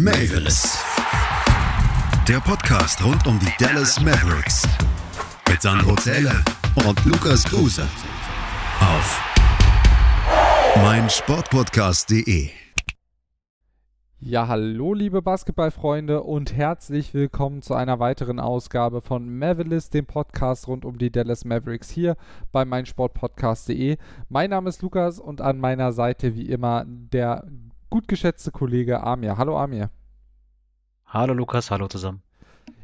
Mavis. Der Podcast rund um die Dallas Mavericks. Mit Sandro Zähler und Lukas Kruse. Auf meinsportpodcast.de. Ja, hallo liebe Basketballfreunde und herzlich willkommen zu einer weiteren Ausgabe von Mavericks, dem Podcast rund um die Dallas Mavericks hier bei meinsportpodcast.de. Mein Name ist Lukas und an meiner Seite wie immer der gut geschätzte Kollege Amir. Hallo Amir. Hallo Lukas, hallo zusammen.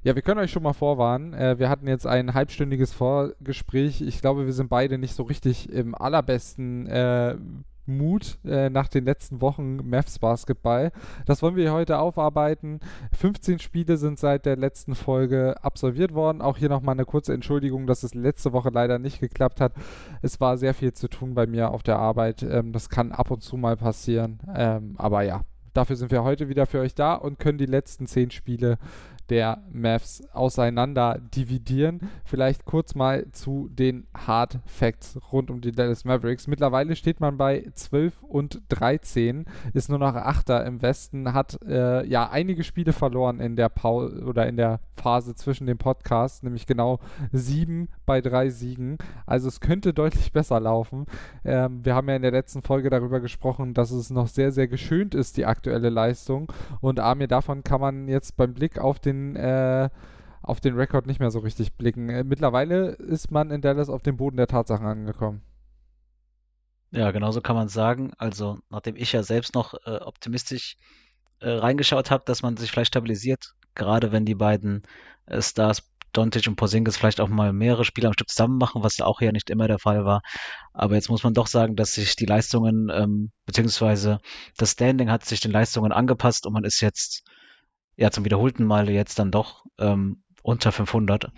Ja, wir können euch schon mal vorwarnen. Äh, wir hatten jetzt ein halbstündiges Vorgespräch. Ich glaube, wir sind beide nicht so richtig im allerbesten äh, Mut äh, nach den letzten Wochen Mavs Basketball. Das wollen wir heute aufarbeiten. 15 Spiele sind seit der letzten Folge absolviert worden. Auch hier nochmal eine kurze Entschuldigung, dass es letzte Woche leider nicht geklappt hat. Es war sehr viel zu tun bei mir auf der Arbeit. Ähm, das kann ab und zu mal passieren. Ähm, aber ja, dafür sind wir heute wieder für euch da und können die letzten 10 Spiele der Mavs auseinander dividieren. Vielleicht kurz mal zu den Hard Facts rund um die Dallas Mavericks. Mittlerweile steht man bei 12 und 13, ist nur noch Achter im Westen, hat äh, ja einige Spiele verloren in der Pause oder in der Phase zwischen den Podcasts, nämlich genau sieben bei drei Siegen. Also es könnte deutlich besser laufen. Ähm, wir haben ja in der letzten Folge darüber gesprochen, dass es noch sehr, sehr geschönt ist, die aktuelle Leistung. Und Amir, davon kann man jetzt beim Blick auf den den, äh, auf den Rekord nicht mehr so richtig blicken. Äh, mittlerweile ist man in Dallas auf dem Boden der Tatsachen angekommen. Ja, genauso kann man sagen. Also, nachdem ich ja selbst noch äh, optimistisch äh, reingeschaut habe, dass man sich vielleicht stabilisiert, gerade wenn die beiden äh, Stars Doncic und Porzingis vielleicht auch mal mehrere Spiele am Stück zusammen machen, was auch ja nicht immer der Fall war. Aber jetzt muss man doch sagen, dass sich die Leistungen, ähm, beziehungsweise das Standing hat sich den Leistungen angepasst und man ist jetzt ja zum wiederholten Male jetzt dann doch ähm, unter 500.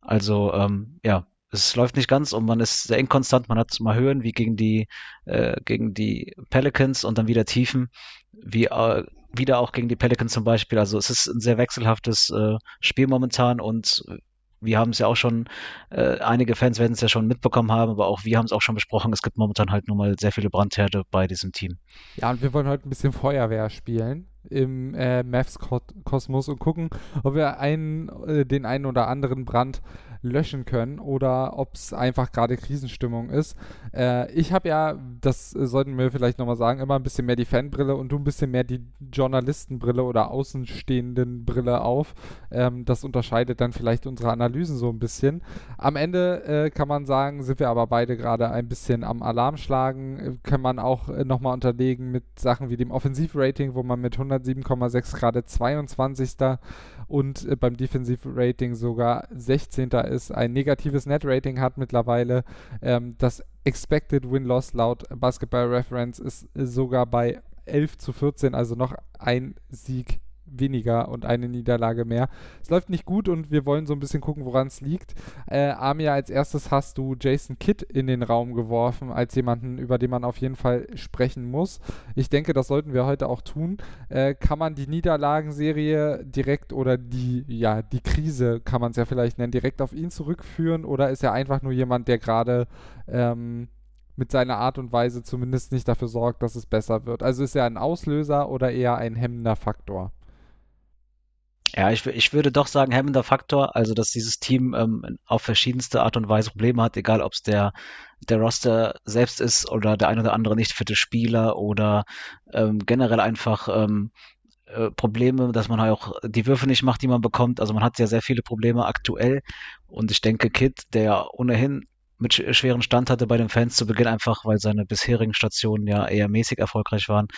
Also ähm, ja, es läuft nicht ganz und man ist sehr inkonstant. Man hat mal Höhen wie gegen die äh, gegen die Pelicans und dann wieder Tiefen, wie äh, wieder auch gegen die Pelicans zum Beispiel. Also es ist ein sehr wechselhaftes äh, Spiel momentan und wir haben es ja auch schon, äh, einige Fans werden es ja schon mitbekommen haben, aber auch wir haben es auch schon besprochen. Es gibt momentan halt nur mal sehr viele Brandherde bei diesem Team. Ja, und wir wollen heute ein bisschen Feuerwehr spielen im äh, Mavs-Kosmos und gucken, ob wir einen, äh, den einen oder anderen Brand löschen können oder ob es einfach gerade Krisenstimmung ist. Äh, ich habe ja, das sollten wir vielleicht nochmal sagen, immer ein bisschen mehr die Fanbrille und du ein bisschen mehr die Journalistenbrille oder außenstehenden Brille auf. Ähm, das unterscheidet dann vielleicht unsere Analysen so ein bisschen. Am Ende äh, kann man sagen, sind wir aber beide gerade ein bisschen am Alarm schlagen. Kann man auch äh, nochmal unterlegen mit Sachen wie dem Offensivrating, wo man mit 107,6 gerade 22. und äh, beim Defensivrating sogar 16. ist ein negatives Net-Rating hat mittlerweile. Ähm, das Expected Win-Loss laut Basketball Reference ist sogar bei 11 zu 14, also noch ein Sieg weniger und eine Niederlage mehr. Es läuft nicht gut und wir wollen so ein bisschen gucken, woran es liegt. Äh, Amir, als erstes hast du Jason Kidd in den Raum geworfen, als jemanden, über den man auf jeden Fall sprechen muss. Ich denke, das sollten wir heute auch tun. Äh, kann man die Niederlagenserie direkt oder die, ja, die Krise, kann man es ja vielleicht nennen, direkt auf ihn zurückführen oder ist er einfach nur jemand, der gerade ähm, mit seiner Art und Weise zumindest nicht dafür sorgt, dass es besser wird. Also ist er ein Auslöser oder eher ein hemmender Faktor? Ja, ich, ich würde doch sagen, hemmender Faktor, also dass dieses Team ähm, auf verschiedenste Art und Weise Probleme hat, egal ob es der, der Roster selbst ist oder der ein oder andere nicht fitte Spieler oder ähm, generell einfach ähm, äh, Probleme, dass man halt auch die Würfe nicht macht, die man bekommt. Also man hat ja sehr viele Probleme aktuell und ich denke, Kid, der ohnehin mit schweren Stand hatte bei den Fans zu Beginn, einfach weil seine bisherigen Stationen ja eher mäßig erfolgreich waren,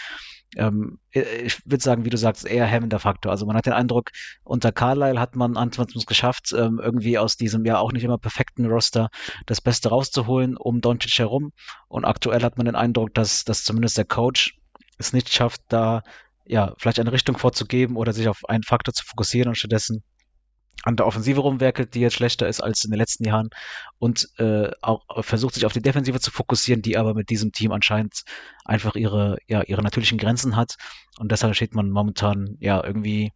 ähm, ich würde sagen, wie du sagst, eher hemmender Faktor. Also man hat den Eindruck, unter Carlisle hat man es geschafft, ähm, irgendwie aus diesem ja auch nicht immer perfekten Roster das Beste rauszuholen um Doncic herum. Und aktuell hat man den Eindruck, dass, dass zumindest der Coach es nicht schafft, da ja vielleicht eine Richtung vorzugeben oder sich auf einen Faktor zu fokussieren und stattdessen an der Offensive rumwerkelt, die jetzt schlechter ist als in den letzten Jahren und äh, auch versucht sich auf die Defensive zu fokussieren, die aber mit diesem Team anscheinend einfach ihre, ja, ihre natürlichen Grenzen hat und deshalb steht man momentan ja irgendwie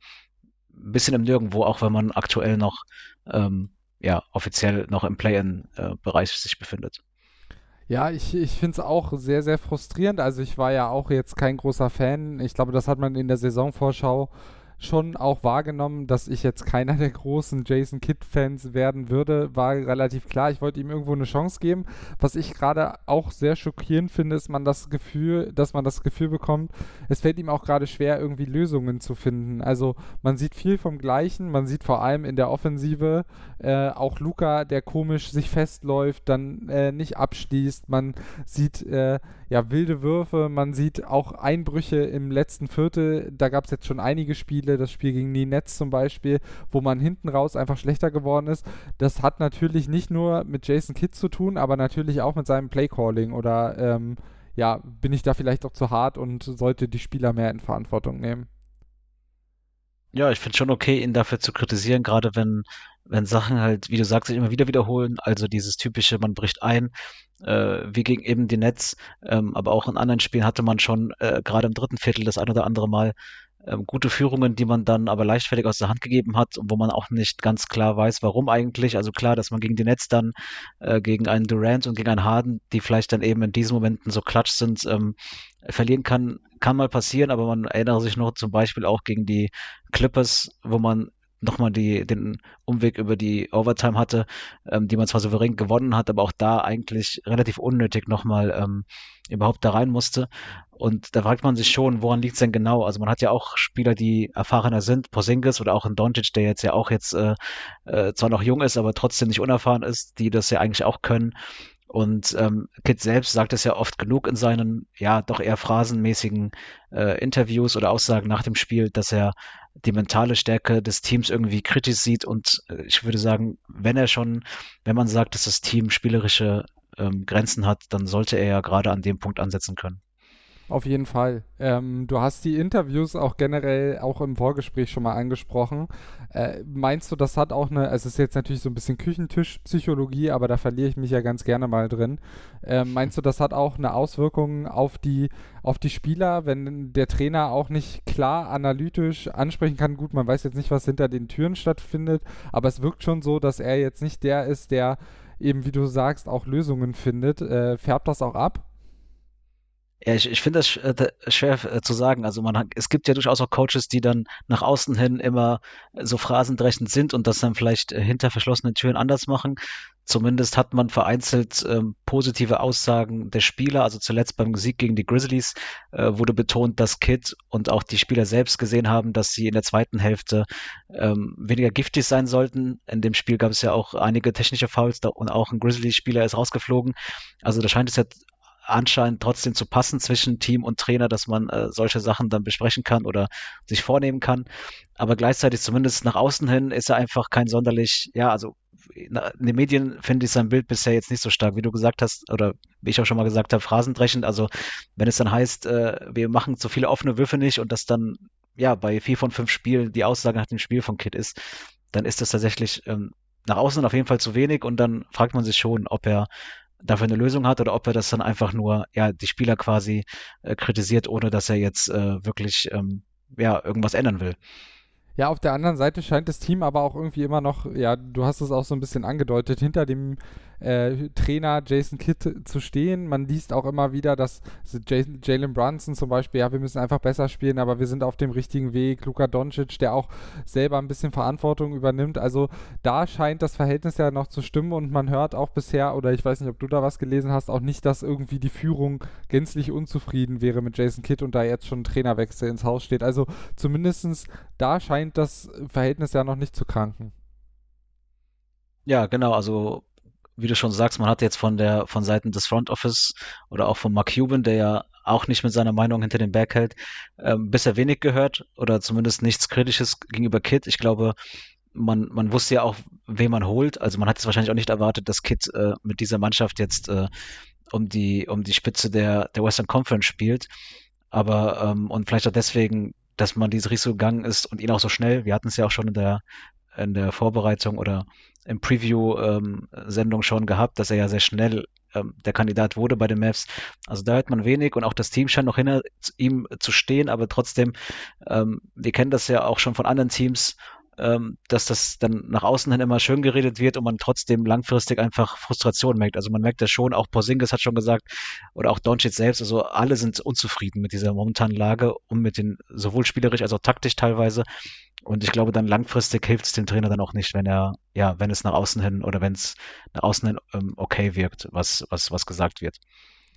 ein bisschen im Nirgendwo, auch wenn man aktuell noch ähm, ja, offiziell noch im Play-In-Bereich sich befindet. Ja, ich, ich finde es auch sehr, sehr frustrierend. Also ich war ja auch jetzt kein großer Fan. Ich glaube, das hat man in der Saisonvorschau schon auch wahrgenommen, dass ich jetzt keiner der großen Jason Kidd-Fans werden würde, war relativ klar. Ich wollte ihm irgendwo eine Chance geben. Was ich gerade auch sehr schockierend finde, ist man das Gefühl, dass man das Gefühl bekommt, es fällt ihm auch gerade schwer, irgendwie Lösungen zu finden. Also man sieht viel vom Gleichen, man sieht vor allem in der Offensive äh, auch Luca, der komisch sich festläuft, dann äh, nicht abschließt. Man sieht äh, ja, wilde Würfe, man sieht auch Einbrüche im letzten Viertel. Da gab es jetzt schon einige Spiele, das Spiel gegen die Nets zum Beispiel, wo man hinten raus einfach schlechter geworden ist. Das hat natürlich nicht nur mit Jason Kidd zu tun, aber natürlich auch mit seinem Playcalling oder ähm, ja, bin ich da vielleicht auch zu hart und sollte die Spieler mehr in Verantwortung nehmen. Ja, ich finde schon okay, ihn dafür zu kritisieren, gerade wenn, wenn Sachen halt, wie du sagst, sich immer wieder wiederholen. Also dieses typische, man bricht ein, äh, wie gegen eben die Nets, ähm, aber auch in anderen Spielen hatte man schon äh, gerade im dritten Viertel das ein oder andere Mal ähm, gute Führungen, die man dann aber leichtfertig aus der Hand gegeben hat und wo man auch nicht ganz klar weiß, warum eigentlich. Also klar, dass man gegen die Nets dann, äh, gegen einen Durant und gegen einen Harden, die vielleicht dann eben in diesen Momenten so klatsch sind, ähm, verlieren kann, kann mal passieren, aber man erinnere sich noch zum Beispiel auch gegen die Clippers, wo man nochmal die, den Umweg über die Overtime hatte, ähm, die man zwar souverän gewonnen hat, aber auch da eigentlich relativ unnötig nochmal ähm, überhaupt da rein musste. Und da fragt man sich schon, woran liegt es denn genau? Also man hat ja auch Spieler, die erfahrener sind, Porzingis oder auch ein Doncic, der jetzt ja auch jetzt äh, äh, zwar noch jung ist, aber trotzdem nicht unerfahren ist, die das ja eigentlich auch können. Und ähm, Kit selbst sagt es ja oft genug in seinen, ja, doch eher phrasenmäßigen äh, Interviews oder Aussagen nach dem Spiel, dass er die mentale Stärke des Teams irgendwie kritisch sieht. Und äh, ich würde sagen, wenn er schon, wenn man sagt, dass das Team spielerische ähm, Grenzen hat, dann sollte er ja gerade an dem Punkt ansetzen können. Auf jeden Fall. Ähm, du hast die Interviews auch generell auch im Vorgespräch schon mal angesprochen. Äh, meinst du, das hat auch eine, also es ist jetzt natürlich so ein bisschen Küchentischpsychologie, aber da verliere ich mich ja ganz gerne mal drin. Äh, meinst du, das hat auch eine Auswirkung auf die, auf die Spieler, wenn der Trainer auch nicht klar analytisch ansprechen kann? Gut, man weiß jetzt nicht, was hinter den Türen stattfindet, aber es wirkt schon so, dass er jetzt nicht der ist, der eben, wie du sagst, auch Lösungen findet. Äh, färbt das auch ab? Ja, ich, ich finde das äh, schwer äh, zu sagen. Also man es gibt ja durchaus auch Coaches, die dann nach außen hin immer so phrasendrechend sind und das dann vielleicht äh, hinter verschlossenen Türen anders machen. Zumindest hat man vereinzelt ähm, positive Aussagen der Spieler. Also zuletzt beim Sieg gegen die Grizzlies äh, wurde betont, dass Kid und auch die Spieler selbst gesehen haben, dass sie in der zweiten Hälfte ähm, weniger giftig sein sollten. In dem Spiel gab es ja auch einige technische Fouls da, und auch ein Grizzlies-Spieler ist rausgeflogen. Also da scheint es ja anscheinend trotzdem zu passen zwischen Team und Trainer, dass man äh, solche Sachen dann besprechen kann oder sich vornehmen kann. Aber gleichzeitig zumindest nach außen hin ist er einfach kein sonderlich, ja, also in den Medien finde ich sein Bild bisher jetzt nicht so stark, wie du gesagt hast, oder wie ich auch schon mal gesagt habe, phrasendrechend. Also wenn es dann heißt, äh, wir machen zu viele offene Würfe nicht und das dann ja bei vier von fünf Spielen die Aussage nach dem Spiel von Kit ist, dann ist das tatsächlich ähm, nach außen auf jeden Fall zu wenig und dann fragt man sich schon, ob er dafür eine Lösung hat oder ob er das dann einfach nur, ja, die Spieler quasi äh, kritisiert, ohne dass er jetzt äh, wirklich, ähm, ja, irgendwas ändern will. Ja, auf der anderen Seite scheint das Team aber auch irgendwie immer noch, ja, du hast es auch so ein bisschen angedeutet, hinter dem äh, Trainer Jason Kidd zu stehen. Man liest auch immer wieder, dass Jalen Brunson zum Beispiel, ja, wir müssen einfach besser spielen, aber wir sind auf dem richtigen Weg. Luka Doncic, der auch selber ein bisschen Verantwortung übernimmt. Also da scheint das Verhältnis ja noch zu stimmen und man hört auch bisher, oder ich weiß nicht, ob du da was gelesen hast, auch nicht, dass irgendwie die Führung gänzlich unzufrieden wäre mit Jason Kidd und da jetzt schon ein Trainerwechsel ins Haus steht. Also zumindestens da scheint das Verhältnis ja noch nicht zu kranken. Ja, genau. Also wie du schon sagst, man hat jetzt von der von Seiten des Front Office oder auch von Mark Cuban, der ja auch nicht mit seiner Meinung hinter den Berg hält, ähm, bisher wenig gehört oder zumindest nichts Kritisches gegenüber Kit. Ich glaube, man, man wusste ja auch, wen man holt. Also man hat es wahrscheinlich auch nicht erwartet, dass Kit äh, mit dieser Mannschaft jetzt äh, um die um die Spitze der der Western Conference spielt. Aber ähm, und vielleicht auch deswegen, dass man dieses Risiko gegangen ist und ihn auch so schnell. Wir hatten es ja auch schon in der in der Vorbereitung oder im Preview-Sendung ähm, schon gehabt, dass er ja sehr schnell ähm, der Kandidat wurde bei den Mavs. Also da hört man wenig und auch das Team scheint noch hinter ihm zu stehen, aber trotzdem, ähm, wir kennen das ja auch schon von anderen Teams, ähm, dass das dann nach außen hin immer schön geredet wird und man trotzdem langfristig einfach Frustration merkt. Also man merkt das schon, auch Porzingis hat schon gesagt, oder auch Doncic selbst, also alle sind unzufrieden mit dieser momentanen Lage und mit den, sowohl spielerisch als auch taktisch teilweise. Und ich glaube, dann langfristig hilft es dem Trainer dann auch nicht, wenn er, ja, wenn es nach außen hin oder wenn es nach außen hin ähm, okay wirkt, was, was, was gesagt wird.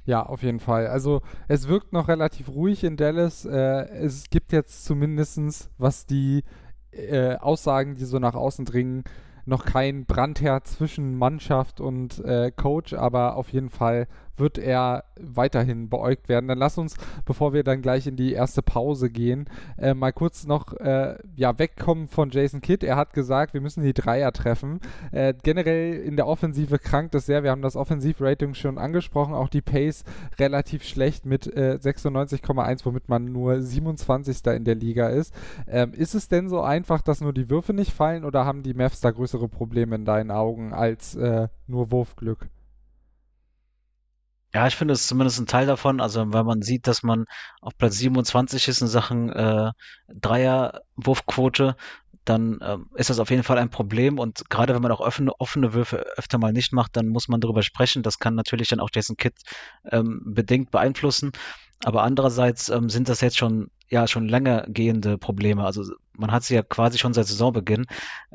Ja, auf jeden Fall. Also es wirkt noch relativ ruhig in Dallas. Äh, es gibt jetzt zumindestens, was die äh, Aussagen, die so nach außen dringen, noch kein Brandherd zwischen Mannschaft und äh, Coach, aber auf jeden Fall wird er weiterhin beäugt werden. Dann lass uns, bevor wir dann gleich in die erste Pause gehen, äh, mal kurz noch äh, ja, wegkommen von Jason Kidd. Er hat gesagt, wir müssen die Dreier treffen. Äh, generell in der Offensive krankt es sehr. Wir haben das Offensivrating schon angesprochen. Auch die Pace relativ schlecht mit 96,1, äh, womit man nur 27. in der Liga ist. Ähm, ist es denn so einfach, dass nur die Würfe nicht fallen oder haben die Mavs da größere Probleme in deinen Augen als äh, nur Wurfglück? Ja, ich finde, es ist zumindest ein Teil davon. Also, wenn man sieht, dass man auf Platz 27 ist in Sachen äh, Dreierwurfquote, dann ähm, ist das auf jeden Fall ein Problem. Und gerade wenn man auch offene, offene Würfe öfter mal nicht macht, dann muss man darüber sprechen. Das kann natürlich dann auch Jason Kidd ähm, bedingt beeinflussen. Aber andererseits ähm, sind das jetzt schon ja schon länger gehende Probleme. Also man hat sie ja quasi schon seit Saisonbeginn.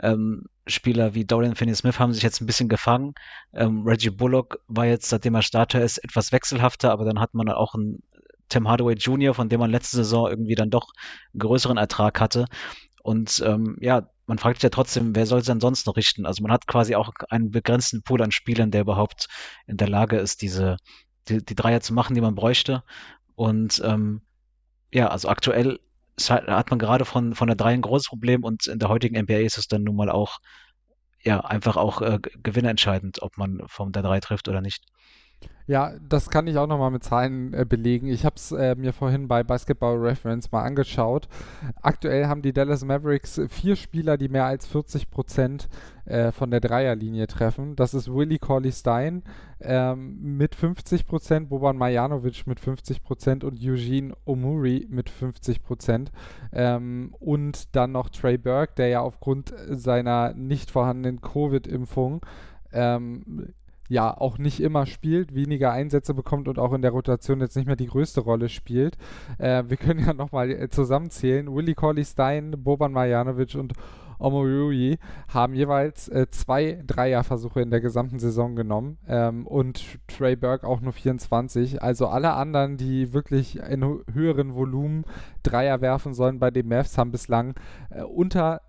Ähm, Spieler wie Dorian Finney-Smith haben sich jetzt ein bisschen gefangen. Ähm, Reggie Bullock war jetzt, seitdem er Starter ist, etwas wechselhafter, aber dann hat man auch einen Tim Hardaway Jr., von dem man letzte Saison irgendwie dann doch einen größeren Ertrag hatte. Und ähm, ja, man fragt sich ja trotzdem, wer soll es noch richten? Also man hat quasi auch einen begrenzten Pool an Spielern, der überhaupt in der Lage ist, diese die, die Dreier zu machen, die man bräuchte. Und ähm, ja, also aktuell hat man gerade von, von der 3 ein großes Problem und in der heutigen NBA ist es dann nun mal auch, ja, einfach auch äh, gewinnentscheidend, ob man von der 3 trifft oder nicht. Ja, das kann ich auch nochmal mit Zahlen äh, belegen. Ich habe es äh, mir vorhin bei Basketball Reference mal angeschaut. Aktuell haben die Dallas Mavericks vier Spieler, die mehr als 40 Prozent äh, von der Dreierlinie treffen. Das ist Willie Corley Stein ähm, mit 50 Prozent, Boban Marjanovic mit 50 Prozent und Eugene Omuri mit 50 Prozent. Ähm, und dann noch Trey Burke, der ja aufgrund seiner nicht vorhandenen Covid-Impfung ähm, ja auch nicht immer spielt, weniger Einsätze bekommt und auch in der Rotation jetzt nicht mehr die größte Rolle spielt. Äh, wir können ja nochmal äh, zusammenzählen. Willie Corley Stein, Boban Marjanovic und Omorui haben jeweils äh, zwei Dreierversuche in der gesamten Saison genommen ähm, und Trey Burke auch nur 24. Also alle anderen, die wirklich in höheren Volumen Dreier werfen sollen bei den Mavs, haben bislang äh, unter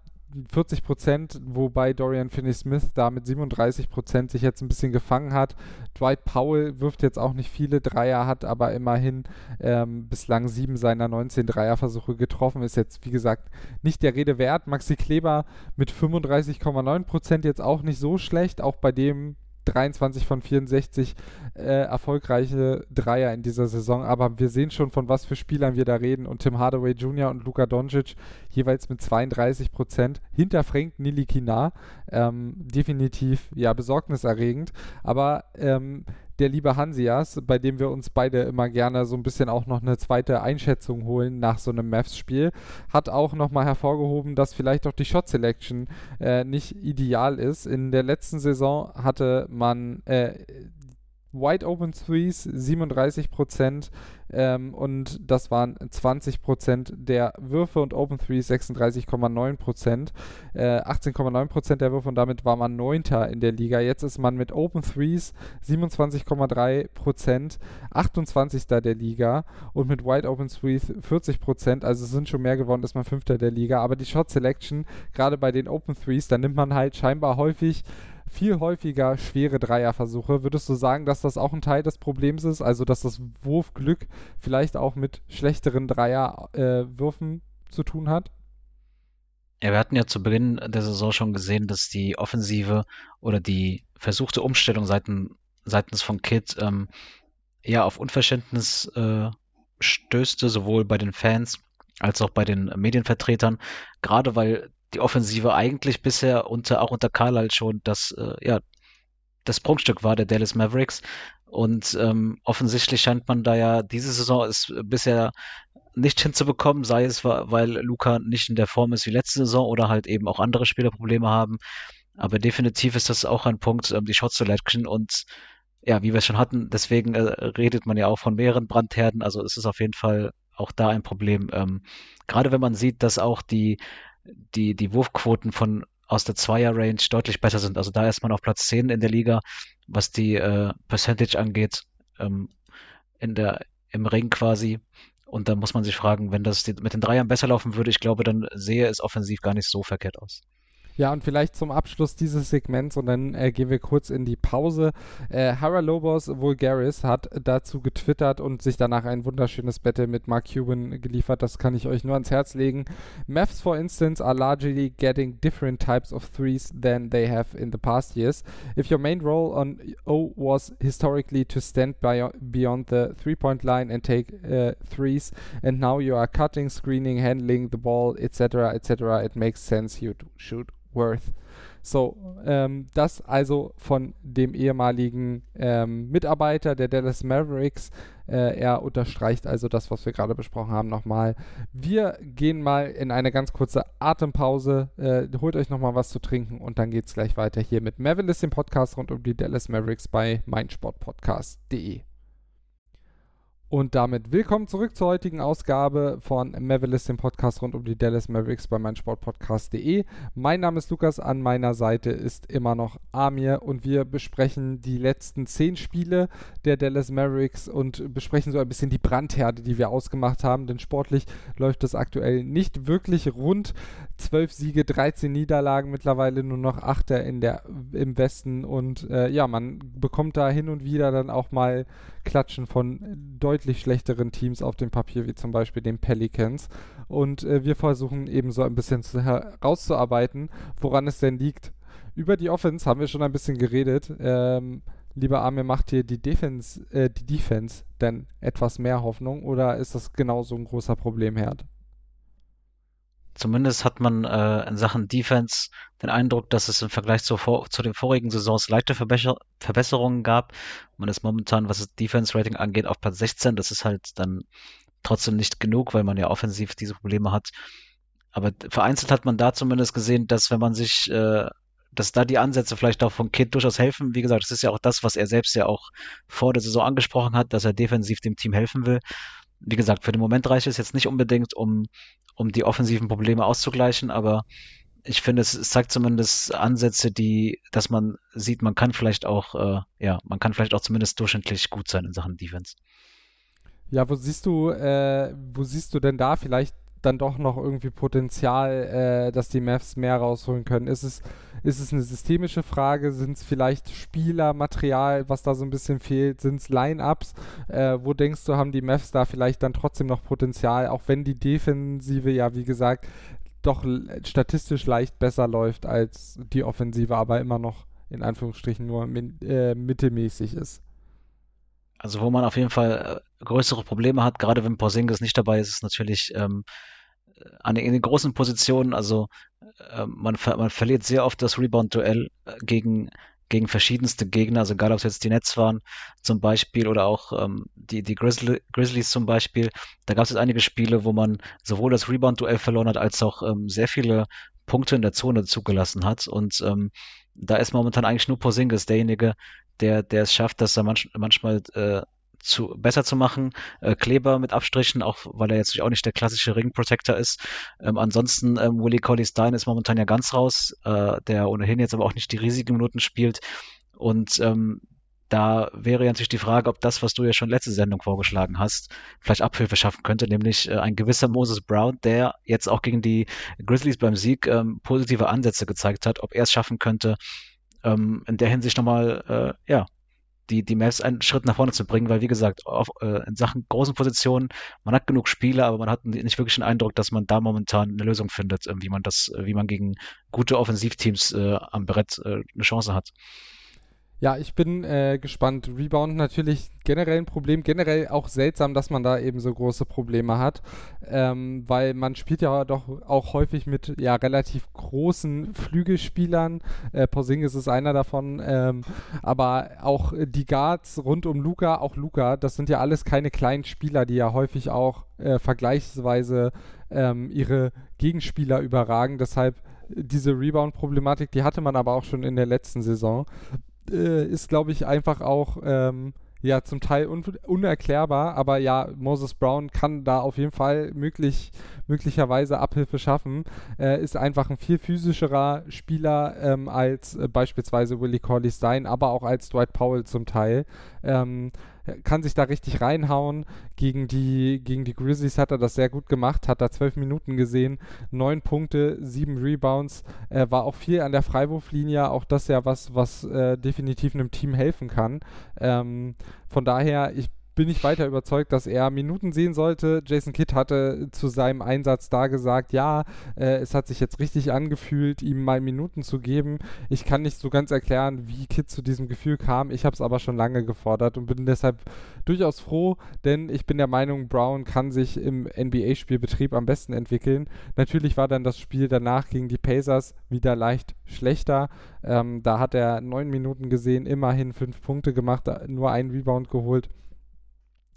40 Prozent, wobei Dorian Finney-Smith da mit 37 Prozent sich jetzt ein bisschen gefangen hat. Dwight Powell wirft jetzt auch nicht viele Dreier, hat aber immerhin ähm, bislang sieben seiner 19 Dreierversuche getroffen. Ist jetzt, wie gesagt, nicht der Rede wert. Maxi Kleber mit 35,9 Prozent jetzt auch nicht so schlecht, auch bei dem 23 von 64 äh, erfolgreiche Dreier in dieser Saison. Aber wir sehen schon, von was für Spielern wir da reden. Und Tim Hardaway Jr. und Luka Doncic jeweils mit 32 Prozent. Hinter Frank Nilikina. Ähm, definitiv, ja, besorgniserregend. Aber ähm, der liebe Hansias, bei dem wir uns beide immer gerne so ein bisschen auch noch eine zweite Einschätzung holen nach so einem Mavs-Spiel, hat auch nochmal hervorgehoben, dass vielleicht auch die Shot Selection äh, nicht ideal ist. In der letzten Saison hatte man äh, Wide Open Threes 37 Prozent ähm, und das waren 20 Prozent der Würfe und Open Threes 36,9 Prozent, äh, 18,9 Prozent der Würfe und damit war man Neunter in der Liga. Jetzt ist man mit Open Threes 27,3 Prozent 28. der Liga und mit Wide Open Threes 40 Prozent, also sind schon mehr geworden, ist man Fünfter der Liga. Aber die Shot Selection, gerade bei den Open Threes, da nimmt man halt scheinbar häufig viel häufiger schwere Dreierversuche. Würdest du sagen, dass das auch ein Teil des Problems ist? Also, dass das Wurfglück vielleicht auch mit schlechteren Dreierwürfen äh, zu tun hat? Ja, wir hatten ja zu Beginn der Saison schon gesehen, dass die Offensive oder die versuchte Umstellung seiten, seitens von Kid ähm, ja auf Unverständnis äh, stößte, sowohl bei den Fans als auch bei den Medienvertretern, gerade weil die Offensive eigentlich bisher unter, auch unter Carlisle schon das, äh, ja, das Prunkstück war der Dallas Mavericks. Und ähm, offensichtlich scheint man da ja, diese Saison ist bisher nicht hinzubekommen, sei es, weil Luca nicht in der Form ist wie letzte Saison oder halt eben auch andere Spieler Probleme haben. Aber definitiv ist das auch ein Punkt, ähm, die Shots Selection und ja, wie wir es schon hatten, deswegen äh, redet man ja auch von mehreren Brandherden. Also es ist auf jeden Fall auch da ein Problem. Ähm, gerade wenn man sieht, dass auch die, die, die Wurfquoten von aus der Zweier-Range deutlich besser sind. Also da ist man auf Platz 10 in der Liga, was die äh, Percentage angeht, ähm, in der, im Ring quasi. Und da muss man sich fragen, wenn das mit den Dreiern besser laufen würde, ich glaube, dann sehe es offensiv gar nicht so verkehrt aus. Ja, und vielleicht zum Abschluss dieses Segments und dann äh, gehen wir kurz in die Pause. Äh, Hara Lobos Vulgaris hat dazu getwittert und sich danach ein wunderschönes Battle mit Mark Cuban geliefert. Das kann ich euch nur ans Herz legen. Maths, for instance, are largely getting different types of threes than they have in the past years. If your main role on O was historically to stand by, beyond the three-point line and take uh, threes, and now you are cutting, screening, handling the ball, etc., etc., it makes sense you should Worth. So, ähm, das also von dem ehemaligen ähm, Mitarbeiter der Dallas Mavericks. Äh, er unterstreicht also das, was wir gerade besprochen haben, nochmal. Wir gehen mal in eine ganz kurze Atempause. Äh, holt euch nochmal was zu trinken und dann geht es gleich weiter hier mit Mavericks, dem Podcast rund um die Dallas Mavericks bei meinsportpodcast.de. Und damit willkommen zurück zur heutigen Ausgabe von Mavericks, dem Podcast rund um die Dallas Mavericks bei meinsportpodcast.de. Mein Name ist Lukas, an meiner Seite ist immer noch Amir und wir besprechen die letzten zehn Spiele der Dallas Mavericks und besprechen so ein bisschen die Brandherde, die wir ausgemacht haben, denn sportlich läuft es aktuell nicht wirklich rund. Zwölf Siege, 13 Niederlagen, mittlerweile nur noch Achter in der, im Westen und äh, ja, man bekommt da hin und wieder dann auch mal Klatschen von deutlich schlechteren Teams auf dem Papier, wie zum Beispiel den Pelicans. Und äh, wir versuchen eben so ein bisschen zu, herauszuarbeiten, woran es denn liegt. Über die Offense haben wir schon ein bisschen geredet. Ähm, lieber Amir, macht hier die Defense, äh, die Defense denn etwas mehr Hoffnung oder ist das genauso ein großer Problemherd? Zumindest hat man äh, in Sachen Defense den Eindruck, dass es im Vergleich zu, vor, zu den vorigen Saisons leichte Verbesser Verbesserungen gab. Man ist momentan, was das Defense-Rating angeht, auf Platz 16. Das ist halt dann trotzdem nicht genug, weil man ja offensiv diese Probleme hat. Aber vereinzelt hat man da zumindest gesehen, dass wenn man sich, äh, dass da die Ansätze vielleicht auch von Kid durchaus helfen. Wie gesagt, das ist ja auch das, was er selbst ja auch vor der Saison angesprochen hat, dass er defensiv dem Team helfen will wie gesagt, für den Moment reicht es jetzt nicht unbedingt, um, um die offensiven Probleme auszugleichen, aber ich finde, es, zeigt zumindest Ansätze, die, dass man sieht, man kann vielleicht auch, äh, ja, man kann vielleicht auch zumindest durchschnittlich gut sein in Sachen Defense. Ja, wo siehst du, äh, wo siehst du denn da vielleicht dann doch noch irgendwie Potenzial, äh, dass die Mavs mehr rausholen können? Ist es, ist es eine systemische Frage? Sind es vielleicht Spielermaterial, was da so ein bisschen fehlt? Sind es Line-Ups? Äh, wo denkst du, haben die Mavs da vielleicht dann trotzdem noch Potenzial, auch wenn die Defensive ja, wie gesagt, doch statistisch leicht besser läuft als die Offensive, aber immer noch in Anführungsstrichen nur äh, mittelmäßig ist? Also wo man auf jeden Fall äh, größere Probleme hat, gerade wenn Porzingis nicht dabei ist, ist natürlich ähm, an den, in den großen Positionen. Also äh, man, ver man verliert sehr oft das Rebound-Duell äh, gegen gegen verschiedenste Gegner, also egal ob es jetzt die Nets waren zum Beispiel oder auch ähm, die, die Grizzly, Grizzlies zum Beispiel. Da gab es jetzt einige Spiele, wo man sowohl das Rebound-Duell verloren hat, als auch ähm, sehr viele Punkte in der Zone zugelassen hat. Und ähm, da ist momentan eigentlich nur Porzingis derjenige, der, der es schafft, dass er manch, manchmal äh, zu, besser zu machen. Äh, Kleber mit Abstrichen, auch weil er jetzt auch nicht der klassische Ring Protector ist. Ähm, ansonsten, ähm, Willie Colley Stein ist momentan ja ganz raus, äh, der ohnehin jetzt aber auch nicht die riesigen Minuten spielt. Und ähm, da wäre ja natürlich die Frage, ob das, was du ja schon letzte Sendung vorgeschlagen hast, vielleicht Abhilfe schaffen könnte, nämlich äh, ein gewisser Moses Brown, der jetzt auch gegen die Grizzlies beim Sieg ähm, positive Ansätze gezeigt hat, ob er es schaffen könnte, ähm, in der Hinsicht nochmal, äh, ja, die, die Mavs einen Schritt nach vorne zu bringen, weil wie gesagt, auf, äh, in Sachen großen Positionen, man hat genug Spieler, aber man hat nicht wirklich den Eindruck, dass man da momentan eine Lösung findet, äh, wie man das, äh, wie man gegen gute Offensivteams äh, am Brett äh, eine Chance hat. Ja, ich bin äh, gespannt. Rebound natürlich generell ein Problem. Generell auch seltsam, dass man da eben so große Probleme hat, ähm, weil man spielt ja doch auch häufig mit ja relativ großen Flügelspielern. Äh, Porzingis ist einer davon, ähm, aber auch die Guards rund um Luca, auch Luca, das sind ja alles keine kleinen Spieler, die ja häufig auch äh, vergleichsweise ähm, ihre Gegenspieler überragen. Deshalb diese Rebound-Problematik, die hatte man aber auch schon in der letzten Saison äh, ist, glaube ich, einfach auch ähm, ja zum Teil un unerklärbar, aber ja, Moses Brown kann da auf jeden Fall möglich, möglicherweise Abhilfe schaffen. Äh, ist einfach ein viel physischerer Spieler ähm, als äh, beispielsweise Willie Corley Stein, aber auch als Dwight Powell zum Teil. Ähm, kann sich da richtig reinhauen. Gegen die, gegen die Grizzlies hat er das sehr gut gemacht, hat da zwölf Minuten gesehen, neun Punkte, sieben Rebounds, äh, war auch viel an der Freiwurflinie, auch das ja was, was äh, definitiv einem Team helfen kann. Ähm, von daher, ich bin ich weiter überzeugt, dass er Minuten sehen sollte. Jason Kidd hatte zu seinem Einsatz da gesagt, ja, äh, es hat sich jetzt richtig angefühlt, ihm mal Minuten zu geben. Ich kann nicht so ganz erklären, wie Kidd zu diesem Gefühl kam. Ich habe es aber schon lange gefordert und bin deshalb durchaus froh, denn ich bin der Meinung, Brown kann sich im NBA-Spielbetrieb am besten entwickeln. Natürlich war dann das Spiel danach gegen die Pacers wieder leicht schlechter. Ähm, da hat er neun Minuten gesehen, immerhin fünf Punkte gemacht, nur einen Rebound geholt.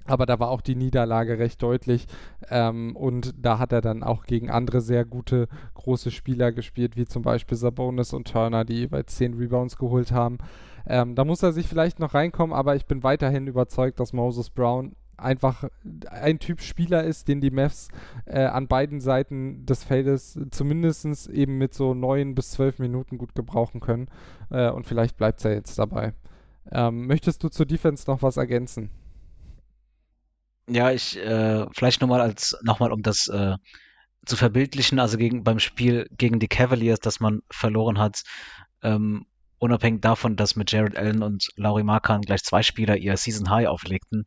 Aber da war auch die Niederlage recht deutlich. Ähm, und da hat er dann auch gegen andere sehr gute große Spieler gespielt, wie zum Beispiel Sabonis und Turner, die jeweils 10 Rebounds geholt haben. Ähm, da muss er sich vielleicht noch reinkommen, aber ich bin weiterhin überzeugt, dass Moses Brown einfach ein Typ Spieler ist, den die Mavs äh, an beiden Seiten des Feldes zumindest eben mit so neun bis zwölf Minuten gut gebrauchen können. Äh, und vielleicht bleibt ja jetzt dabei. Ähm, möchtest du zur Defense noch was ergänzen? Ja, ich äh, vielleicht nochmal als nochmal um das äh, zu verbildlichen, also gegen beim Spiel gegen die Cavaliers, dass man verloren hat, ähm, unabhängig davon, dass mit Jared Allen und Laurie Markan gleich zwei Spieler ihr Season High auflegten.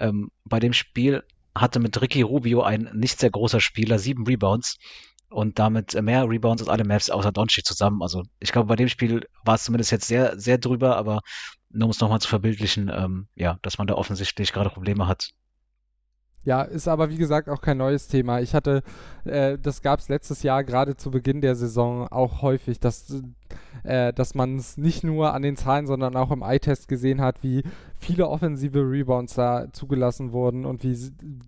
Ähm, bei dem Spiel hatte mit Ricky Rubio ein nicht sehr großer Spieler sieben Rebounds und damit mehr Rebounds als alle Mavs außer Doncic zusammen. Also ich glaube, bei dem Spiel war es zumindest jetzt sehr, sehr drüber, aber nur um es nochmal zu verbildlichen, ähm, ja, dass man da offensichtlich gerade Probleme hat. Ja, ist aber wie gesagt auch kein neues Thema. Ich hatte, äh, das gab es letztes Jahr gerade zu Beginn der Saison auch häufig, dass, äh, dass man es nicht nur an den Zahlen, sondern auch im Eye-Test gesehen hat, wie viele offensive Rebounds da zugelassen wurden und wie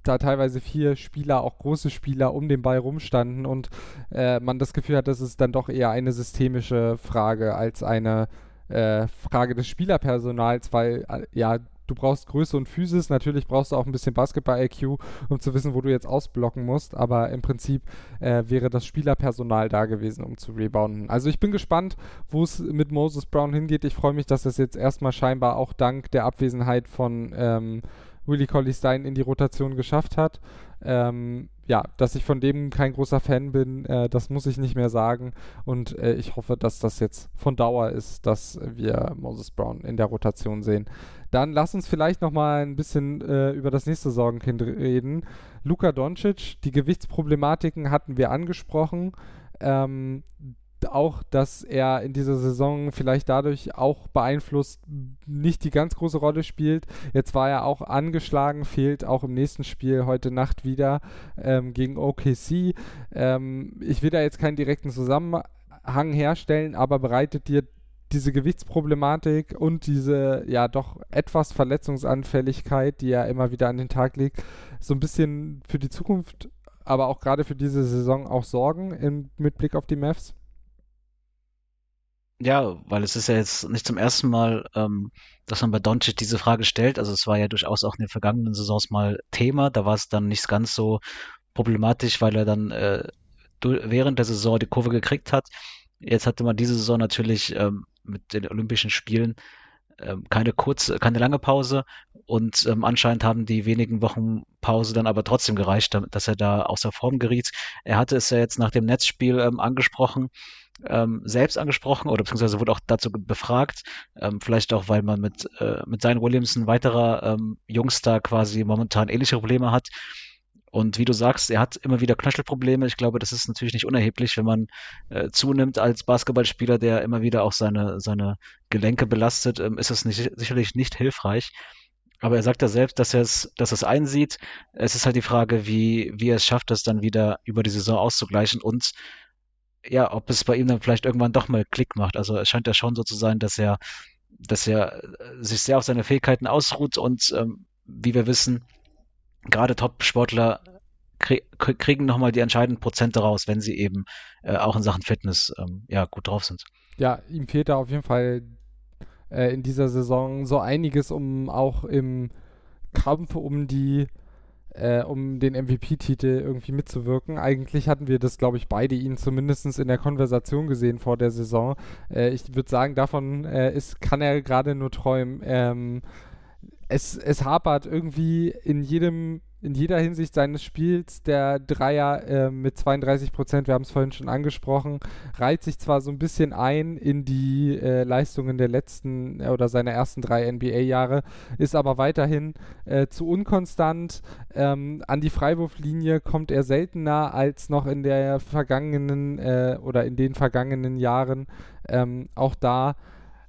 da teilweise vier Spieler, auch große Spieler, um den Ball rumstanden und äh, man das Gefühl hat, das ist dann doch eher eine systemische Frage als eine äh, Frage des Spielerpersonals, weil äh, ja du brauchst Größe und Physis. Natürlich brauchst du auch ein bisschen Basketball-IQ, um zu wissen, wo du jetzt ausblocken musst. Aber im Prinzip äh, wäre das Spielerpersonal da gewesen, um zu rebounden. Also ich bin gespannt, wo es mit Moses Brown hingeht. Ich freue mich, dass es jetzt erstmal scheinbar auch dank der Abwesenheit von ähm, Willie Colley Stein in die Rotation geschafft hat. Ähm, ja, dass ich von dem kein großer Fan bin, äh, das muss ich nicht mehr sagen. Und äh, ich hoffe, dass das jetzt von Dauer ist, dass wir Moses Brown in der Rotation sehen. Dann lass uns vielleicht noch mal ein bisschen äh, über das nächste Sorgenkind reden. Luka Doncic, die Gewichtsproblematiken hatten wir angesprochen. Ähm, auch, dass er in dieser Saison vielleicht dadurch auch beeinflusst nicht die ganz große Rolle spielt. Jetzt war er auch angeschlagen, fehlt auch im nächsten Spiel heute Nacht wieder ähm, gegen OKC. Ähm, ich will da jetzt keinen direkten Zusammenhang herstellen, aber bereitet dir diese Gewichtsproblematik und diese ja doch etwas Verletzungsanfälligkeit, die er immer wieder an den Tag legt, so ein bisschen für die Zukunft, aber auch gerade für diese Saison auch Sorgen im, mit Blick auf die Mavs? Ja, weil es ist ja jetzt nicht zum ersten Mal, ähm, dass man bei Doncic diese Frage stellt. Also es war ja durchaus auch in den vergangenen Saisons mal Thema. Da war es dann nicht ganz so problematisch, weil er dann äh, während der Saison die Kurve gekriegt hat. Jetzt hatte man diese Saison natürlich ähm, mit den Olympischen Spielen ähm, keine kurze, keine lange Pause und ähm, anscheinend haben die wenigen Wochen Pause dann aber trotzdem gereicht, dass er da außer Form geriet. Er hatte es ja jetzt nach dem Netzspiel ähm, angesprochen, ähm, selbst angesprochen oder beziehungsweise wurde auch dazu befragt, ähm, vielleicht auch, weil man mit, äh, mit Zion Williams ein weiterer ähm, Youngster quasi momentan ähnliche Probleme hat Und wie du sagst, er hat immer wieder Knöchelprobleme. Ich glaube, das ist natürlich nicht unerheblich, wenn man äh, zunimmt als Basketballspieler, der immer wieder auch seine, seine Gelenke belastet, ähm, ist es nicht, sicherlich nicht hilfreich. Aber er sagt ja selbst, dass er es, dass er es einsieht. Es ist halt die Frage, wie, wie er es schafft, das dann wieder über die Saison auszugleichen und ja, ob es bei ihm dann vielleicht irgendwann doch mal Klick macht. Also es scheint ja schon so zu sein, dass er, dass er äh, sich sehr auf seine Fähigkeiten ausruht und ähm, wie wir wissen, gerade Top-Sportler kriegen nochmal die entscheidenden Prozente raus, wenn sie eben äh, auch in Sachen Fitness ähm, ja, gut drauf sind. Ja, ihm fehlt da auf jeden Fall äh, in dieser Saison so einiges, um auch im Kampf um die äh, um den MVP-Titel irgendwie mitzuwirken. Eigentlich hatten wir das, glaube ich, beide ihn zumindest in der Konversation gesehen vor der Saison. Äh, ich würde sagen, davon äh, ist, kann er gerade nur träumen. Ähm, es, es hapert irgendwie in jedem in jeder Hinsicht seines Spiels. Der Dreier äh, mit 32 Prozent, wir haben es vorhin schon angesprochen, reiht sich zwar so ein bisschen ein in die äh, Leistungen der letzten äh, oder seiner ersten drei NBA-Jahre, ist aber weiterhin äh, zu unkonstant. Ähm, an die Freiwurflinie kommt er seltener als noch in der vergangenen äh, oder in den vergangenen Jahren. Ähm, auch da